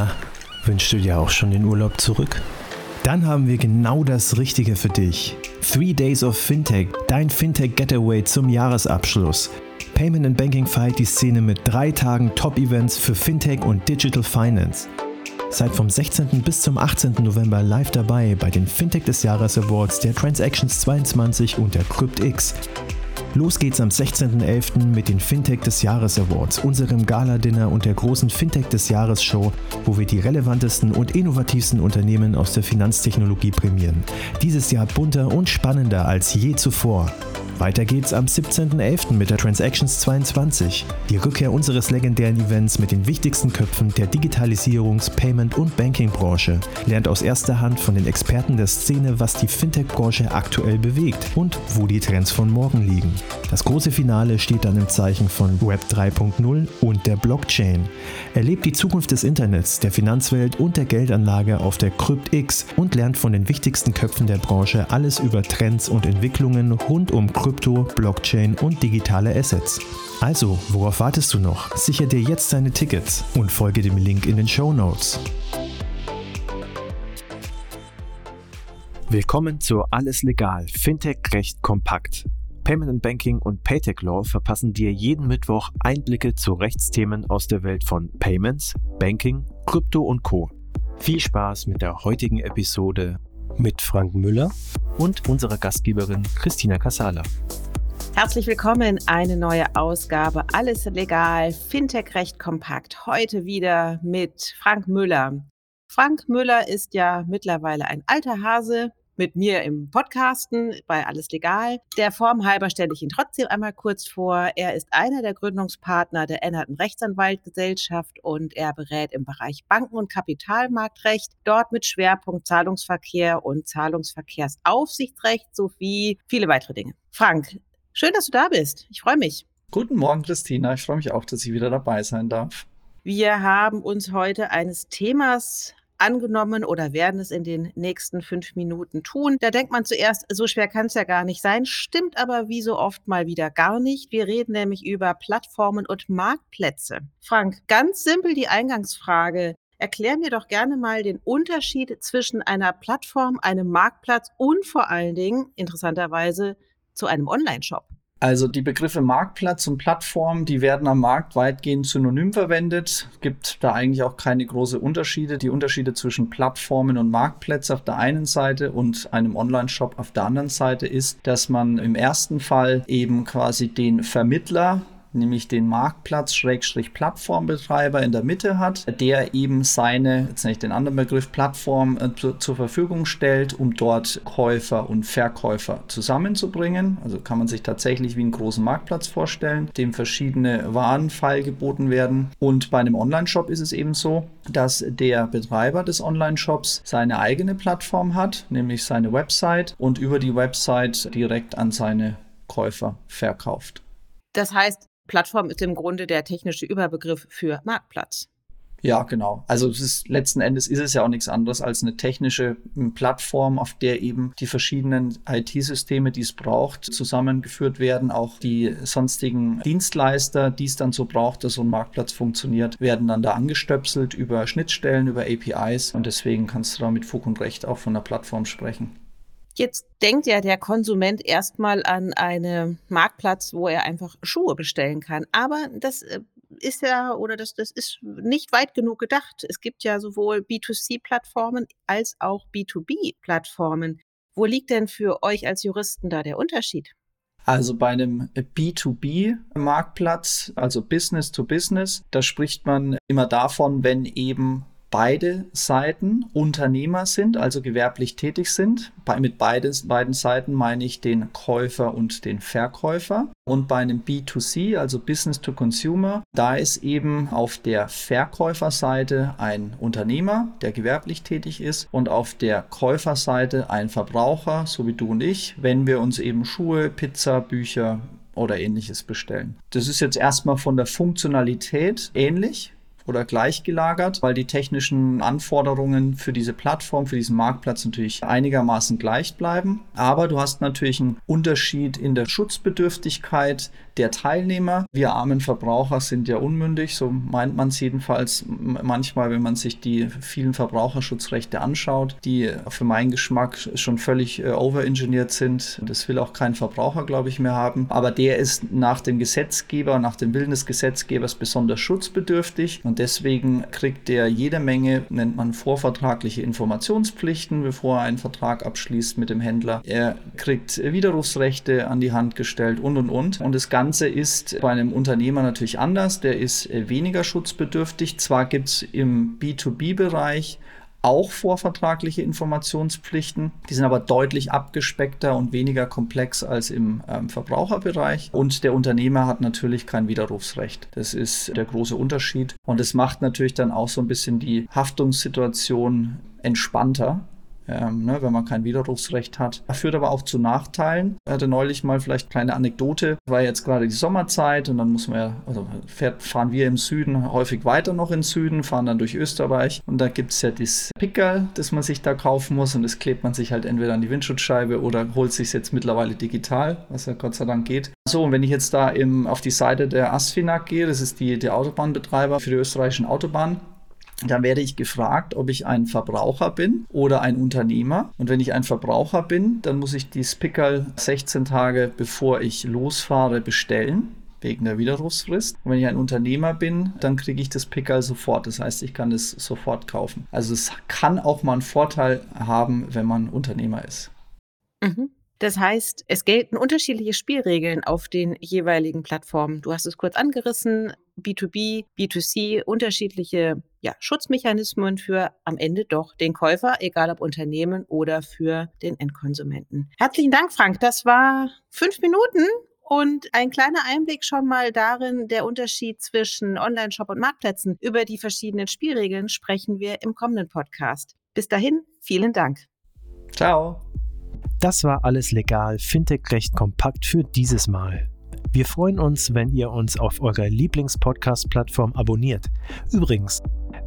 Na, wünschst du dir auch schon den Urlaub zurück? Dann haben wir genau das Richtige für dich. Three Days of Fintech, dein Fintech Getaway zum Jahresabschluss. Payment and Banking feiert die Szene mit drei Tagen Top-Events für Fintech und Digital Finance. Seid vom 16. bis zum 18. November live dabei bei den Fintech des Jahres Awards der Transactions 22 und der CryptX. Los geht's am 16.11. mit den Fintech des Jahres Awards, unserem Gala-Dinner und der großen Fintech des Jahres Show, wo wir die relevantesten und innovativsten Unternehmen aus der Finanztechnologie prämieren. Dieses Jahr bunter und spannender als je zuvor. Weiter geht's am 17.11. mit der Transactions 22, die Rückkehr unseres legendären Events mit den wichtigsten Köpfen der Digitalisierungs-, Payment- und Banking-Branche. Lernt aus erster Hand von den Experten der Szene, was die Fintech-Branche aktuell bewegt und wo die Trends von morgen liegen. Das große Finale steht dann im Zeichen von Web 3.0 und der Blockchain. Erlebt die Zukunft des Internets, der Finanzwelt und der Geldanlage auf der CryptX und lernt von den wichtigsten Köpfen der Branche alles über Trends und Entwicklungen rund um Krypto Krypto, Blockchain und digitale Assets. Also, worauf wartest du noch? Sicher dir jetzt deine Tickets und folge dem Link in den Show Notes. Willkommen zu Alles Legal, Fintech Recht kompakt. Payment Banking und Paytech Law verpassen dir jeden Mittwoch Einblicke zu Rechtsthemen aus der Welt von Payments, Banking, Krypto und Co. Viel Spaß mit der heutigen Episode mit Frank Müller und unserer Gastgeberin Christina Casala. Herzlich willkommen, eine neue Ausgabe Alles legal, Fintech recht kompakt. Heute wieder mit Frank Müller. Frank Müller ist ja mittlerweile ein alter Hase, mit mir im Podcasten bei Alles Legal. Der Form halber stelle ich ihn trotzdem einmal kurz vor. Er ist einer der Gründungspartner der Ennerten Rechtsanwaltgesellschaft und er berät im Bereich Banken- und Kapitalmarktrecht, dort mit Schwerpunkt Zahlungsverkehr und Zahlungsverkehrsaufsichtsrecht sowie viele weitere Dinge. Frank, schön, dass du da bist. Ich freue mich. Guten Morgen, Christina. Ich freue mich auch, dass ich wieder dabei sein darf. Wir haben uns heute eines Themas angenommen oder werden es in den nächsten fünf Minuten tun. Da denkt man zuerst, so schwer kann es ja gar nicht sein, stimmt aber wie so oft mal wieder gar nicht. Wir reden nämlich über Plattformen und Marktplätze. Frank, ganz simpel die Eingangsfrage. Erklär mir doch gerne mal den Unterschied zwischen einer Plattform, einem Marktplatz und vor allen Dingen, interessanterweise, zu einem Online-Shop. Also die Begriffe Marktplatz und Plattform, die werden am Markt weitgehend synonym verwendet. Gibt da eigentlich auch keine großen Unterschiede. Die Unterschiede zwischen Plattformen und Marktplätzen auf der einen Seite und einem Online-Shop auf der anderen Seite ist, dass man im ersten Fall eben quasi den Vermittler nämlich den Marktplatz Schrägstrich Plattformbetreiber in der Mitte hat, der eben seine, jetzt nenne ich den anderen Begriff, Plattform äh, zu, zur Verfügung stellt, um dort Käufer und Verkäufer zusammenzubringen. Also kann man sich tatsächlich wie einen großen Marktplatz vorstellen, dem verschiedene Waren feilgeboten werden. Und bei einem Online-Shop ist es eben so, dass der Betreiber des Online-Shops seine eigene Plattform hat, nämlich seine Website und über die Website direkt an seine Käufer verkauft. Das heißt, Plattform ist im Grunde der technische Überbegriff für Marktplatz. Ja, genau. Also es ist, letzten Endes ist es ja auch nichts anderes als eine technische hm, Plattform, auf der eben die verschiedenen IT-Systeme, die es braucht, zusammengeführt werden. Auch die sonstigen Dienstleister, die es dann so braucht, dass so ein Marktplatz funktioniert, werden dann da angestöpselt über Schnittstellen, über APIs. Und deswegen kannst du da mit Fug und Recht auch von einer Plattform sprechen. Jetzt denkt ja der Konsument erstmal an einen Marktplatz, wo er einfach Schuhe bestellen kann. Aber das äh, ist ja oder das, das ist nicht weit genug gedacht. Es gibt ja sowohl B2C-Plattformen als auch B2B-Plattformen. Wo liegt denn für euch als Juristen da der Unterschied? Also bei einem B2B-Marktplatz, also Business to Business, da spricht man immer davon, wenn eben beide Seiten Unternehmer sind, also gewerblich tätig sind. Bei, mit beides, beiden Seiten meine ich den Käufer und den Verkäufer. Und bei einem B2C, also Business to Consumer, da ist eben auf der Verkäuferseite ein Unternehmer, der gewerblich tätig ist, und auf der Käuferseite ein Verbraucher, so wie du und ich, wenn wir uns eben Schuhe, Pizza, Bücher oder ähnliches bestellen. Das ist jetzt erstmal von der Funktionalität ähnlich oder gleichgelagert, weil die technischen Anforderungen für diese Plattform, für diesen Marktplatz natürlich einigermaßen gleich bleiben. Aber du hast natürlich einen Unterschied in der Schutzbedürftigkeit der Teilnehmer. Wir armen Verbraucher sind ja unmündig, so meint man es jedenfalls manchmal, wenn man sich die vielen Verbraucherschutzrechte anschaut, die für meinen Geschmack schon völlig äh, overengineert sind. Das will auch kein Verbraucher, glaube ich, mehr haben. Aber der ist nach dem Gesetzgeber, nach dem Willen des Gesetzgebers besonders schutzbedürftig und deswegen kriegt er jede Menge, nennt man vorvertragliche Informationspflichten, bevor er einen Vertrag abschließt mit dem Händler. Er kriegt Widerrufsrechte an die Hand gestellt und und und. Und das Ganze ist bei einem Unternehmer natürlich anders. Der ist weniger schutzbedürftig. Zwar gibt es im B2B-Bereich auch vorvertragliche Informationspflichten. Die sind aber deutlich abgespeckter und weniger komplex als im ähm, Verbraucherbereich. Und der Unternehmer hat natürlich kein Widerrufsrecht. Das ist der große Unterschied. Und es macht natürlich dann auch so ein bisschen die Haftungssituation entspannter ähm, ne, wenn man kein Widerrufsrecht hat. Das führt aber auch zu Nachteilen. Ich hatte neulich mal vielleicht eine kleine Anekdote. War jetzt gerade die Sommerzeit und dann muss man also fährt, fahren wir im Süden häufig weiter noch in Süden, fahren dann durch Österreich und da gibt es ja das Pickerl, das man sich da kaufen muss und das klebt man sich halt entweder an die Windschutzscheibe oder holt sich jetzt mittlerweile digital, was ja Gott sei Dank geht. So, und wenn ich jetzt da im, auf die Seite der Asfinag gehe, das ist die, der Autobahnbetreiber für die österreichischen Autobahnen, dann werde ich gefragt, ob ich ein Verbraucher bin oder ein Unternehmer. Und wenn ich ein Verbraucher bin, dann muss ich die Pickerl 16 Tage bevor ich losfahre bestellen wegen der Widerrufsfrist. Und wenn ich ein Unternehmer bin, dann kriege ich das Pickerl sofort. Das heißt, ich kann es sofort kaufen. Also es kann auch mal einen Vorteil haben, wenn man Unternehmer ist. Mhm. Das heißt, es gelten unterschiedliche Spielregeln auf den jeweiligen Plattformen. Du hast es kurz angerissen, B2B, B2C, unterschiedliche ja, Schutzmechanismen für am Ende doch den Käufer, egal ob Unternehmen oder für den Endkonsumenten. Herzlichen Dank, Frank. Das war fünf Minuten und ein kleiner Einblick schon mal darin, der Unterschied zwischen Online-Shop und Marktplätzen. Über die verschiedenen Spielregeln sprechen wir im kommenden Podcast. Bis dahin, vielen Dank. Ciao. Das war alles legal, Fintech recht kompakt für dieses Mal. Wir freuen uns, wenn ihr uns auf eurer Lieblings-Podcast-Plattform abonniert. Übrigens,